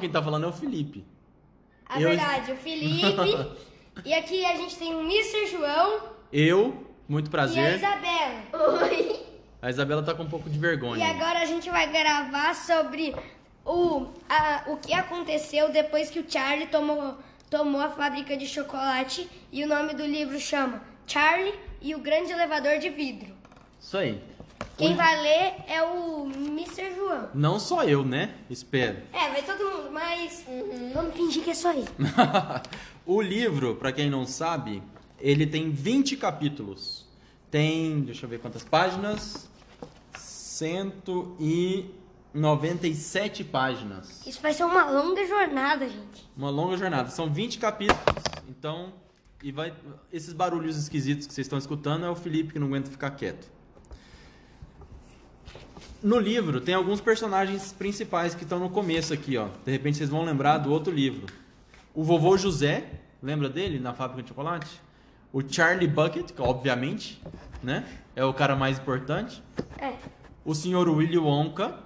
quem tá falando é o Felipe. A Eu- verdade, o Felipe. e aqui a gente tem o Mr. João Eu, muito e a prazer. Isabela. Oi. A Isabela tá com um pouco de E vergonha. agora a gente vai gravar sobre o, a- o que aconteceu depois que o Charlie tomou, tomou a fábrica de chocolate. E o nome do livro chama Charlie e o Grande Elevador de Vidro. Isso aí. Quem vai ler é o Mr. João. Não só eu, né? Espero. É, vai todo mundo, mas vamos fingir que é só ele. o livro, pra quem não sabe, ele tem 20 capítulos. Tem, deixa eu ver quantas páginas. 197 páginas. Isso vai ser uma longa jornada, gente. Uma longa jornada. São 20 capítulos. Então, e vai esses barulhos esquisitos que vocês estão escutando é o Felipe que não aguenta ficar quieto. No livro tem alguns personagens principais que estão no começo aqui, ó. De repente vocês vão lembrar do outro livro. O vovô José, lembra dele na fábrica de chocolate? O Charlie Bucket, que, obviamente, né? É o cara mais importante. É. O senhor Willy Wonka,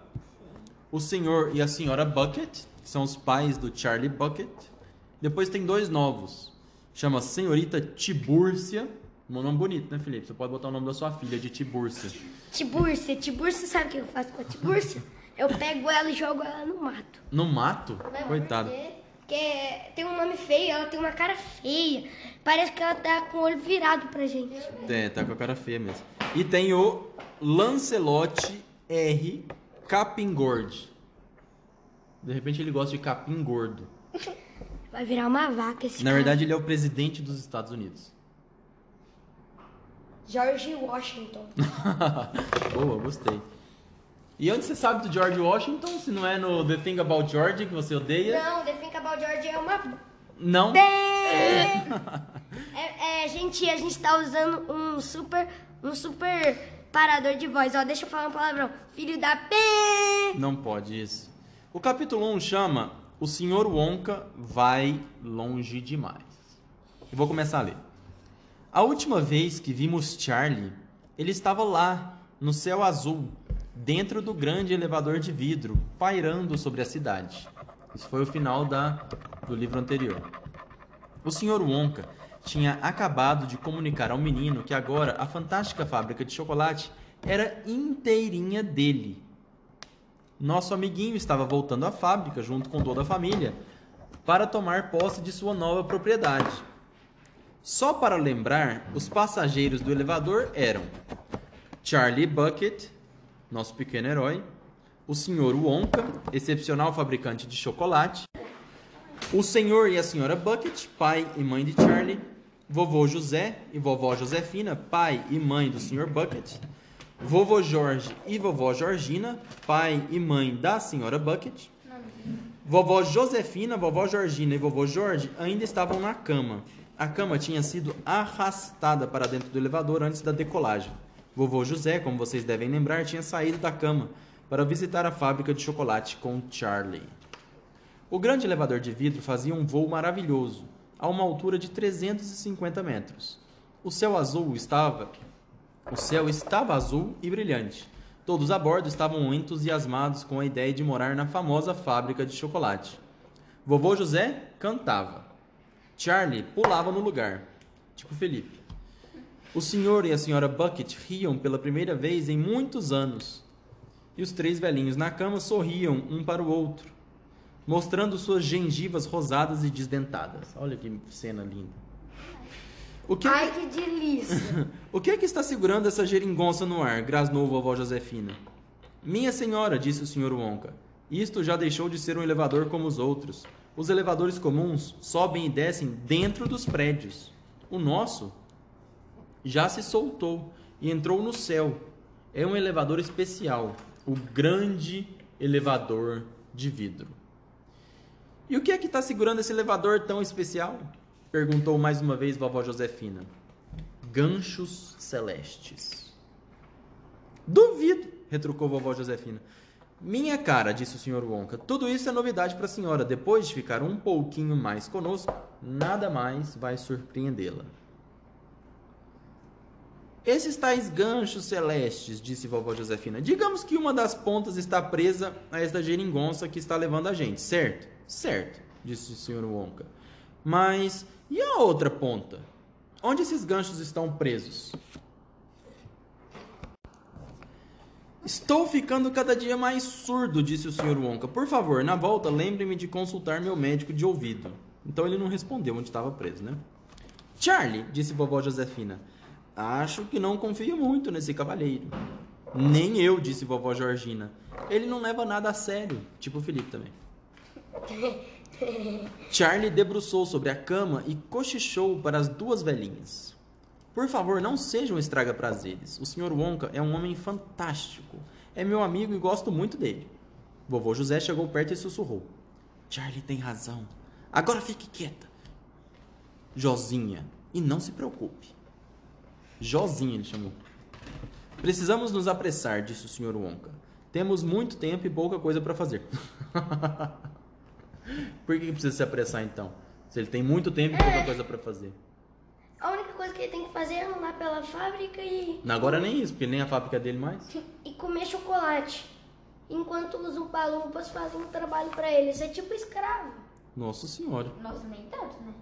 o senhor e a senhora Bucket, que são os pais do Charlie Bucket. Depois tem dois novos. Chama Senhorita Tibúrcia. Um nome bonito, né, Felipe? Você pode botar o nome da sua filha de Tibúrcia. Tibúrcia, Tibúrcia, sabe o que eu faço com a Tibúrcia? Eu pego ela e jogo ela no mato. No mato? Mas Coitado. Porque tem um nome feio, ela tem uma cara feia. Parece que ela tá com o olho virado pra gente. É, tá com a cara feia mesmo. E tem o Lancelote R. Capim Gordo. De repente ele gosta de capim gordo. Vai virar uma vaca esse Na cara. verdade, ele é o presidente dos Estados Unidos. George Washington. Boa, gostei. E onde você sabe do George Washington? Se não é no The Thing About George, que você odeia? Não, The Think About George é uma... Não. É, é, gente, a gente tá usando um super, um super parador de voz. Ó, deixa eu falar um palavrão. Filho da P. Não pode isso. O capítulo 1 chama O Senhor Wonka vai longe demais. Eu vou começar a ler. A última vez que vimos Charlie, ele estava lá, no céu azul, dentro do grande elevador de vidro, pairando sobre a cidade. Isso foi o final da, do livro anterior. O Sr. Wonka tinha acabado de comunicar ao menino que agora a fantástica fábrica de chocolate era inteirinha dele. Nosso amiguinho estava voltando à fábrica junto com toda a família para tomar posse de sua nova propriedade. Só para lembrar, os passageiros do elevador eram Charlie Bucket, nosso pequeno herói, o Sr. Wonka, excepcional fabricante de chocolate, o senhor e a senhora Bucket, pai e mãe de Charlie, vovô José e vovó Josefina, pai e mãe do Sr. Bucket, vovô Jorge e vovó Georgina, pai e mãe da senhora Bucket, vovó Josefina, vovó Georgina e vovô Jorge ainda estavam na cama. A cama tinha sido arrastada para dentro do elevador antes da decolagem. Vovô José, como vocês devem lembrar, tinha saído da cama para visitar a fábrica de chocolate com Charlie. O grande elevador de vidro fazia um voo maravilhoso, a uma altura de 350 metros. O céu azul estava. O céu estava azul e brilhante. Todos a bordo estavam entusiasmados com a ideia de morar na famosa fábrica de chocolate. Vovô José cantava. Charlie pulava no lugar, tipo Felipe. O senhor e a senhora Bucket riam pela primeira vez em muitos anos. E os três velhinhos na cama sorriam um para o outro mostrando suas gengivas rosadas e desdentadas. Olha que cena linda. O que, Ai, que delícia. o que é que está segurando essa geringonça no ar? grasnou vovó Josefina. Minha senhora, disse o senhor Wonka, isto já deixou de ser um elevador como os outros. Os elevadores comuns sobem e descem dentro dos prédios. O nosso já se soltou e entrou no céu. É um elevador especial, o grande elevador de vidro. E o que é que está segurando esse elevador tão especial? Perguntou mais uma vez vovó Josefina. Ganchos celestes. Duvido, retrucou vovó Josefina. Minha cara, disse o Sr. Wonka, tudo isso é novidade para a senhora. Depois de ficar um pouquinho mais conosco, nada mais vai surpreendê-la. Esses tais ganchos celestes, disse vovó Josefina. Digamos que uma das pontas está presa a esta geringonça que está levando a gente, certo? Certo, disse o Sr. Wonka. Mas e a outra ponta? Onde esses ganchos estão presos? Estou ficando cada dia mais surdo, disse o Sr. Wonka. Por favor, na volta, lembre-me de consultar meu médico de ouvido. Então ele não respondeu onde estava preso, né? Charlie, disse vovó Josefina. Acho que não confio muito nesse cavalheiro. Nem eu, disse vovó Georgina. Ele não leva nada a sério, tipo o Felipe também. Charlie debruçou sobre a cama e cochichou para as duas velhinhas. Por favor, não sejam estraga-prazeres. O Sr. Wonka é um homem fantástico. É meu amigo e gosto muito dele. Vovô José chegou perto e sussurrou. Charlie tem razão. Agora fique quieta. Josinha, e não se preocupe. Josinha, ele chamou. Precisamos nos apressar, disse o Sr. Wonka. Temos muito tempo e pouca coisa para fazer. Por que precisa se apressar então? Se ele tem muito tempo e pouca É. coisa para fazer. Que ele tem que fazer é andar pela fábrica e, Agora nem isso, porque nem a fábrica dele mais. e comer chocolate. Enquanto os upalumpas fazem o trabalho pra ele. Isso é tipo escravo. Nossa senhora. Nossa, nem tanto, né?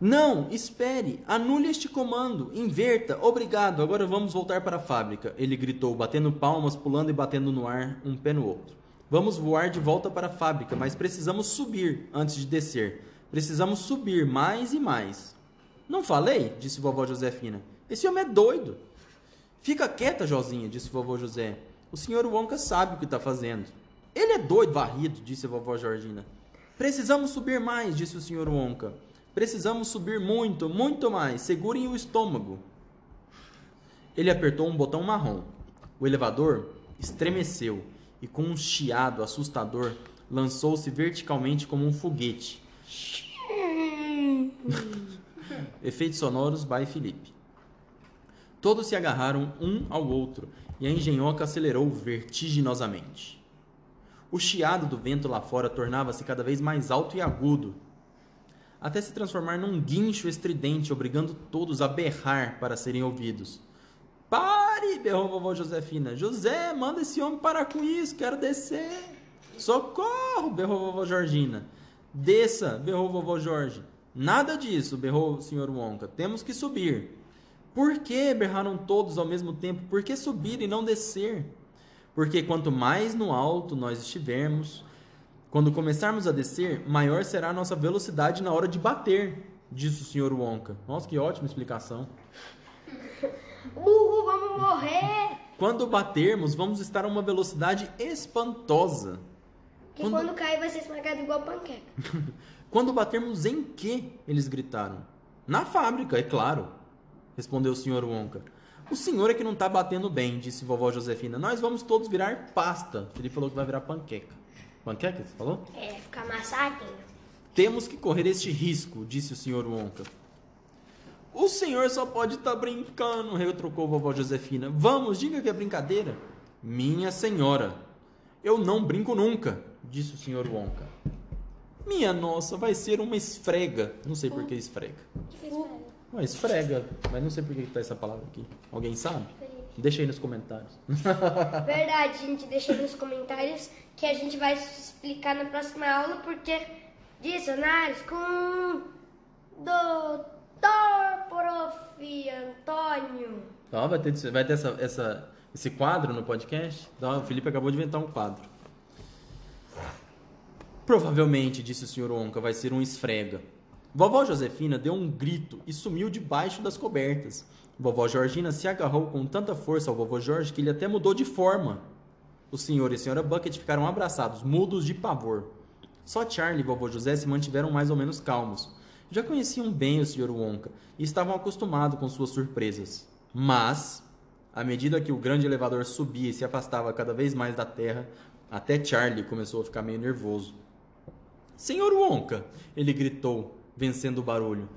Não, espere, anule este comando, inverta, obrigado, agora vamos voltar para a fábrica. Ele gritou, batendo palmas, pulando e batendo no ar, um pé no outro. Vamos voar de volta para a fábrica, mas precisamos subir antes de descer. Precisamos subir mais e mais. Não falei? disse vovó Josefina. Esse homem é doido. Fica quieta, Josinha, disse vovô José. O senhor Wonka sabe o que está fazendo. Ele é doido, varrido, disse a vovó Georgina. Precisamos subir mais, disse o senhor Wonka. Precisamos subir muito, muito mais. Segurem o estômago. Ele apertou um botão marrom. O elevador estremeceu e, com um chiado assustador, lançou-se verticalmente como um foguete. Efeitos sonoros by Felipe. Todos se agarraram um ao outro e a engenhoca acelerou vertiginosamente. O chiado do vento lá fora tornava-se cada vez mais alto e agudo, até se transformar num guincho estridente, obrigando todos a berrar para serem ouvidos. Pare! berrou vovó Josefina. José, manda esse homem parar com isso, quero descer. Socorro! berrou vovó Georgina. Desça! berrou vovó Jorge. Nada disso, berrou o senhor Wonka. Temos que subir. Por que? berraram todos ao mesmo tempo. Por que subir e não descer? Porque quanto mais no alto nós estivermos, quando começarmos a descer, maior será a nossa velocidade na hora de bater, disse o senhor Wonka. Nossa, que ótima explicação. Uhul, vamos morrer! Quando batermos, vamos estar a uma velocidade espantosa. Que Quando- quando, cair vai ser esmagado igual panqueca. Quando batermos em quê? Eles gritaram. Na fábrica, é claro, respondeu o senhor Wonka. O senhor é que não tá batendo bem, disse vovó Josefina. Nós vamos todos virar pasta. Felipe falou que vai virar panqueca. Panqueca, você falou? É, ficar massaquinho. Temos que correr este risco, disse o senhor Wonka. O senhor só pode estar brincando, retrucou vovó Josefina. Vamos, diga que é brincadeira. Minha senhora, eu não brinco nunca, disse o senhor Wonka. Minha nossa, vai ser uma esfrega. Não sei por que esfrega. Ué, esfrega, mas não sei por que tá essa palavra aqui. Alguém sabe? Deixa aí nos comentários. Verdade, gente, deixa aí nos comentários que a gente vai explicar na próxima aula, porque dicionários com Doutor Prof. Antônio. Ó, vai ter, vai ter essa, essa- esse quadro no podcast? Então, o Felipe acabou de inventar um quadro. Provavelmente, disse o Sr. Onca, vai ser um esfrega. Vovó Josefina deu um grito e sumiu debaixo das cobertas. Vovó Georgina se agarrou com tanta força ao vovô Jorge que ele até mudou de forma. O senhor e a senhora Bucket ficaram abraçados, mudos de pavor. Só Charlie e vovô José se mantiveram mais ou menos calmos. Já conheciam bem o Sr. Wonka e estavam acostumados com suas surpresas. Mas, à medida que o grande elevador subia e se afastava cada vez mais da Terra, até Charlie começou a ficar meio nervoso. Senhor Wonka, ele gritou, vencendo o barulho.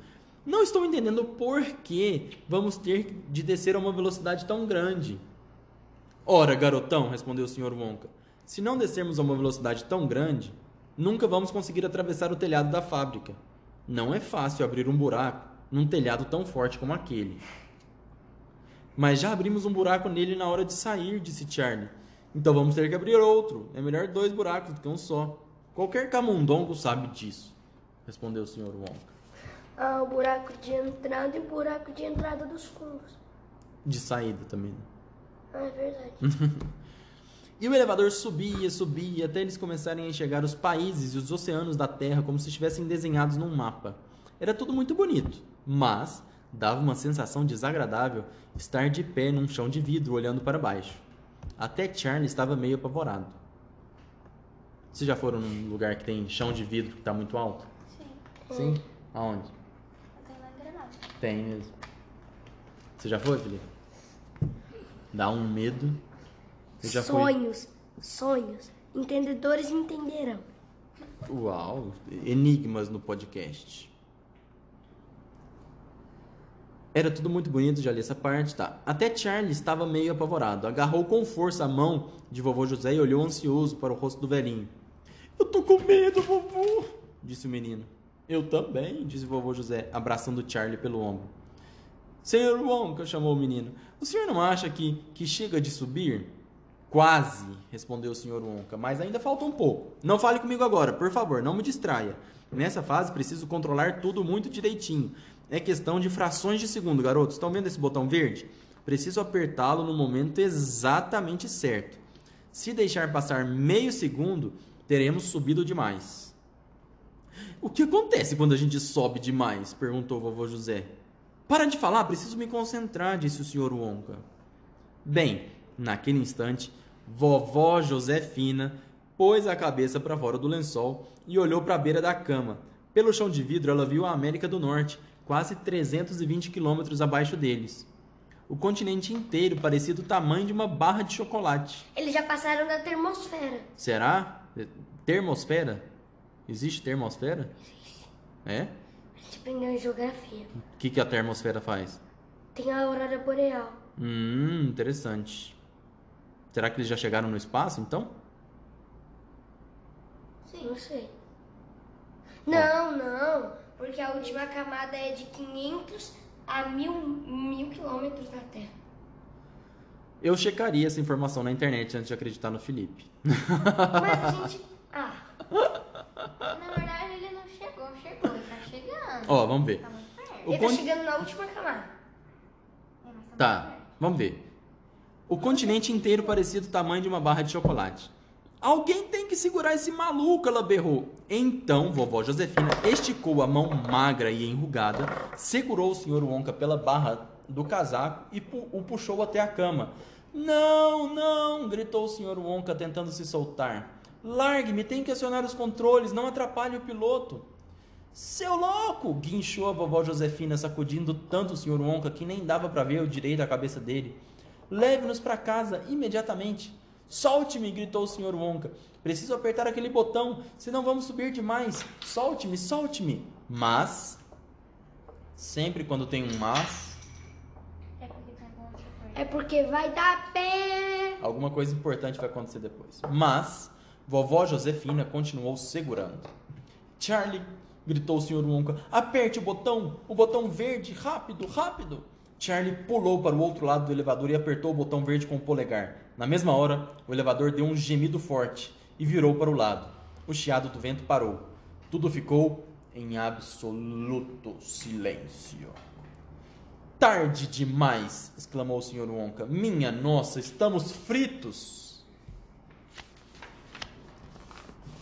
Não estou entendendo por que vamos ter de descer a uma velocidade tão grande. Ora, garotão, respondeu o Sr. Wonka, se não descermos a uma velocidade tão grande, nunca vamos conseguir atravessar o telhado da fábrica. Não é fácil abrir um buraco num telhado tão forte como aquele. Mas já abrimos um buraco nele na hora de sair, disse Charlie. Então vamos ter que abrir outro. É melhor dois buracos do que um só. Qualquer camundongo sabe disso, respondeu o Sr. Wonka. Ah, o buraco de entrada e o buraco de entrada dos fundos. De saída também. né? Ah, é verdade. E o elevador subia, subia, até eles começarem a enxergar os países e os oceanos da Terra como se estivessem desenhados num mapa. Era tudo muito bonito, mas dava uma sensação desagradável estar de pé num chão de vidro olhando para baixo. Até Charlie estava meio apavorado. Vocês já foram num lugar que tem chão de vidro que está muito alto? Sim. Sim? Aonde? Até lá em Granada. Tem mesmo. Você já foi, Felipe? Dá um medo. Eu já fui. sonhos, sonhos. Entendedores entenderão. Uau, enigmas no podcast. Era tudo muito bonito, já li essa parte, tá? Até Charlie estava meio apavorado. Agarrou com força a mão de vovô José e olhou ansioso para o rosto do velhinho. Eu tô com medo, vovô, disse o menino. Eu também, disse vovô José, abraçando Charlie pelo ombro. Senhor Wonka, chamou o menino, o senhor não acha que, que chega de subir? Quase, respondeu o senhor Wonka, mas ainda falta um pouco. Não fale comigo agora, por favor, não me distraia. Nessa fase preciso controlar tudo muito direitinho. É questão de frações de segundo, garotos. Estão vendo esse botão verde? Preciso apertá-lo no momento exatamente certo. Se deixar passar meio segundo, teremos subido demais. O que acontece quando a gente sobe demais? perguntou vovô José. Para de falar, preciso me concentrar, disse o senhor Wonka. Bem, naquele instante, vovó Josefina pôs a cabeça para fora do lençol e olhou para a beira da cama. Pelo chão de vidro, ela viu a América do Norte, quase 320 quilômetros abaixo deles. O continente inteiro parecia do tamanho de uma barra de chocolate. Eles já passaram da termosfera. Será? Termosfera? Existe termosfera? É? A gente aprendeu em geografia. O que, que a termosfera faz? Tem a aurora boreal. Hum, interessante. Será que eles já chegaram no espaço, então? Sim. Não sei. Não, não. Porque a última camada é de 500 a 1000 mil quilômetros da Terra. Eu checaria essa informação na internet antes de acreditar no Felipe. Mas a gente. Ah, Na verdade, ele não chegou, chegou, ele tá chegando. Ó, vamos ver. Tá. O ele tá chegando na última camada. É, Tá, perto. vamos ver. O continente inteiro parecia do tamanho de uma barra de chocolate. Alguém tem que segurar esse maluco, ela berrou. Então, vovó Josefina esticou a mão magra e enrugada, segurou o Sr. Wonka pela barra do casaco e pu- o puxou até a cama. Não, não, gritou o Sr. Wonka tentando se soltar. Largue-me, tem que acionar os controles, não atrapalhe o piloto. Seu louco! guinchou a vovó Josefina, sacudindo tanto o Sr. Wonka que nem dava para ver o direito a cabeça dele. Leve-nos para casa imediatamente. Solte-me! gritou o Sr. Wonka. Preciso apertar aquele botão, senão vamos subir demais. Solte-me, solte-me! Mas, sempre quando tem um mas, É porque tá com outra coisa. É porque vai dar pé. alguma coisa importante vai acontecer depois. Mas, vovó Josefina continuou segurando. Charlie, gritou o Sr. Wonka, aperte o botão, o botão verde, rápido, rápido. Charlie pulou para o outro lado do elevador e apertou o botão verde com o polegar. Na mesma hora, o elevador deu um gemido forte e virou para o lado. O chiado do vento parou. Tudo ficou em absoluto silêncio. Tarde demais! exclamou o Sr. Wonka. Minha nossa, estamos fritos!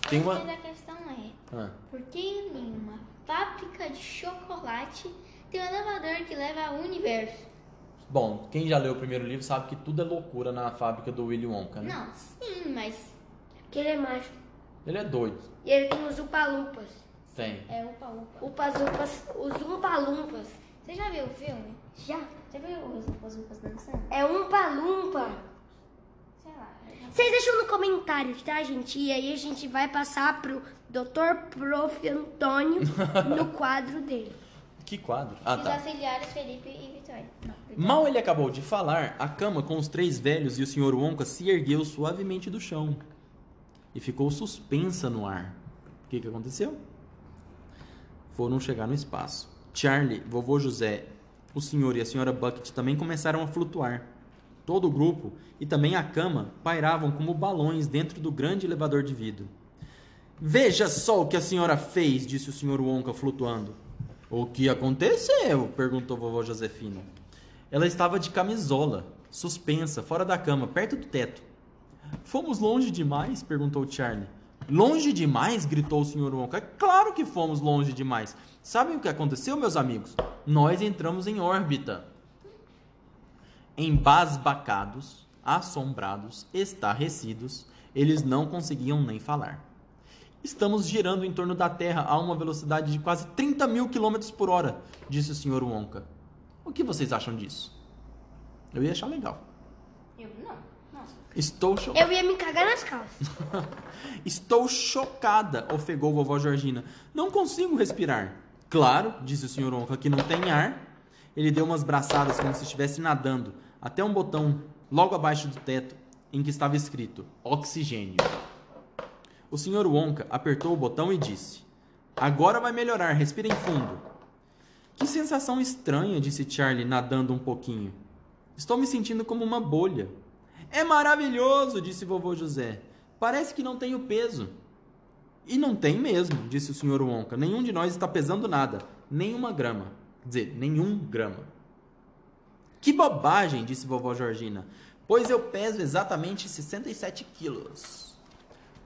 Tem uma. Mas a questão é, Ah, por que em uma fábrica de chocolate tem um elevador que leva ao universo? Bom, quem já leu o primeiro livro sabe que tudo é loucura na fábrica do Willy Wonka, né? Não, sim, mas Porque ele é mágico. Ele é doido. E ele tem os upalupas. Tem. é upa upa. Upas, upas, os umpalumpas. Você já viu o filme? Já. Você viu os upas dançando? É umpalumpa. Sei lá. eu já- Vocês deixam no comentário, tá, gente? E aí a gente vai passar pro Dr. Prof. Antônio no quadro dele. Que quadro? Ah, Os tá. auxiliares Felipe e Vitória. Não, Vitória. Mal ele acabou de falar, a cama com os três velhos e o Sr. Wonka se ergueu suavemente do chão e ficou suspensa no ar. O que, que aconteceu? Foram chegar no espaço. Charlie, vovô José, o senhor e a senhora Bucket também começaram a flutuar. Todo o grupo e também a cama pairavam como balões dentro do grande elevador de vidro. Veja só o que a senhora fez, disse o senhor Wonka flutuando. O que aconteceu? perguntou vovó Josefina. Ela estava de camisola, suspensa, fora da cama, perto do teto. Fomos longe demais? perguntou Charlie. Longe demais? gritou o senhor Wonka. É claro que fomos longe demais. Sabem o que aconteceu, meus amigos? Nós entramos em órbita. Embasbacados, assombrados, estarrecidos, eles não conseguiam nem falar. Estamos girando em torno da Terra a uma velocidade de quase 30 mil quilômetros por hora, disse o Sr. Wonka. O que vocês acham disso? Eu ia achar legal. Eu não. Estou chocada. Eu ia me cagar nas calças. Estou chocada, ofegou vovó Georgina. Não consigo respirar. Claro, disse o Sr. Wonka, que não tem ar. Ele deu umas braçadas como se estivesse nadando, até um botão logo abaixo do teto em que estava escrito oxigênio. O Sr. Wonka apertou o botão e disse: Agora vai melhorar, respirem fundo. Que sensação estranha, disse Charlie, nadando um pouquinho. Estou me sentindo como uma bolha. É maravilhoso, disse vovô José. Parece que não tenho peso. E não tem mesmo, disse o Sr. Wonka. Nenhum de nós está pesando nada, nem uma grama. Quer dizer, nenhum grama. Que bobagem, disse vovó Georgina. Pois eu peso exatamente 67 quilos.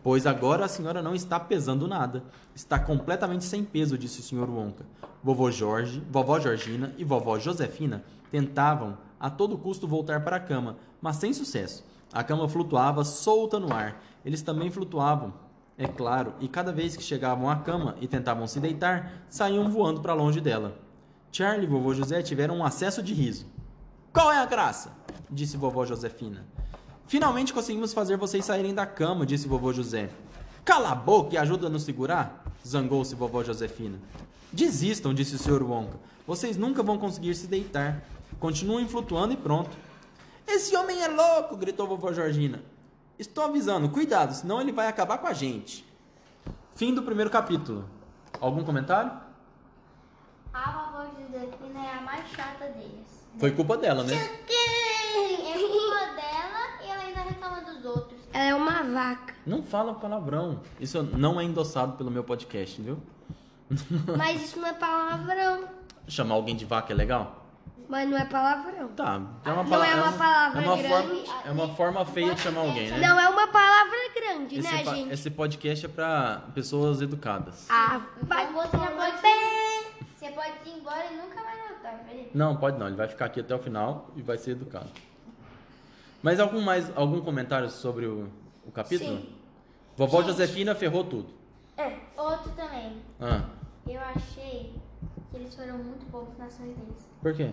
Pois agora a senhora não está pesando nada. Está completamente sem peso, disse o Sr. Wonka. Vovô Jorge, vovó Georgina e vovó Josefina tentavam a todo custo voltar para a cama, mas sem sucesso. A cama flutuava solta no ar. Eles também flutuavam, é claro, e cada vez que chegavam à cama e tentavam se deitar, saíam voando para longe dela. Charlie e vovô José tiveram um acesso de riso. Qual é a graça? disse vovó Josefina. Finalmente conseguimos fazer vocês saírem da cama, disse vovô José. Cala a boca e ajuda a nos segurar, zangou-se vovó Josefina. Desistam, disse o Sr. Wonka. Vocês nunca vão conseguir se deitar. Continuem flutuando e pronto. Esse homem é louco, gritou vovó Georgina. Estou avisando, cuidado, senão ele vai acabar com a gente. Fim do primeiro capítulo. Algum comentário? A vovó Josefina é a mais chata deles. Foi culpa dela, né? É culpa dela e ela ainda reclama dos outros. Ela é uma vaca. Não fala palavrão. Isso não é endossado pelo meu podcast, viu? Mas isso não é palavrão. Chamar alguém de vaca é legal? Mas não é palavrão. Tá. É uma, Não é uma um- palavra é uma grande. forma, é uma forma feia de chamar alguém, né? Não é uma palavra grande, Esse, né, pa- gente? esse podcast é pra pessoas educadas. Ah, vai você já pode, bem. você pode ir embora e nunca vai voltar, Felipe. Não, pode não. Ele vai ficar aqui até o final e vai ser educado. Mas algum mais algum comentário sobre o, o capítulo? Sim. Vovó Gente. Josefina ferrou tudo. Outro também. Ah, Eu achei que eles foram muito poucos nas ações deles. por quê?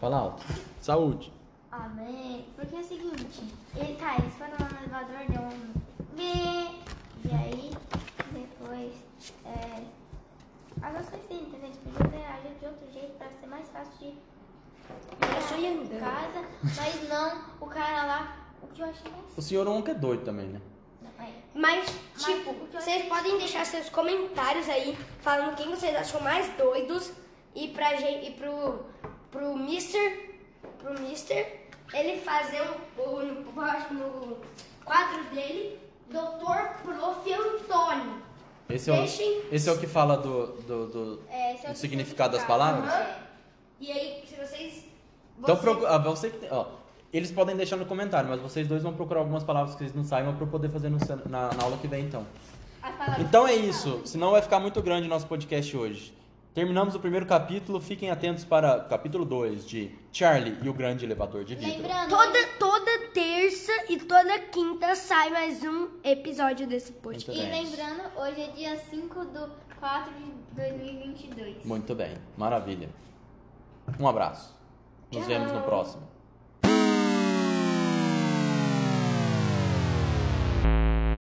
Fala alto. Saúde. Amém. Porque é o seguinte, ele tá, eles foram lá no elevador, deu um e aí depois é, as ações dele? Eles podiam ter agido de outro jeito pra ser mais fácil de Só ir em casa, mas não o cara lá, o que eu achei mais. O senhor Onca é doido também, né? É. Mas, Mas tipo, eu vocês achei- podem deixar seus comentários aí falando quem vocês acham mais doidos e pra gente, e pro, pro Mister, pro Mister, ele fazer um, o- no, no quadro dele, Dr. Prof. Antônio. Esse é, o, Deixem- esse é o que fala do, do, do- É, é do o significado das significado. palavras? É. E aí, se vocês... Então, você- procu- ah, você que tem, ó, eles podem deixar no comentário, mas vocês dois vão procurar algumas palavras que vocês não saibam para eu poder fazer no na, na aula que vem, então. Então é isso, senão vai ficar muito grande o nosso podcast hoje. Terminamos o primeiro capítulo, fiquem atentos para o capítulo 2 de Charlie e o Grande Elevador de Vidro. Lembrando, Toda, toda terça e toda quinta sai mais um episódio desse podcast. Muito E bem. lembrando, hoje é dia 5 de 4 de 2022. Muito bem, maravilha. Um abraço. Nos Tchau. vemos no próximo.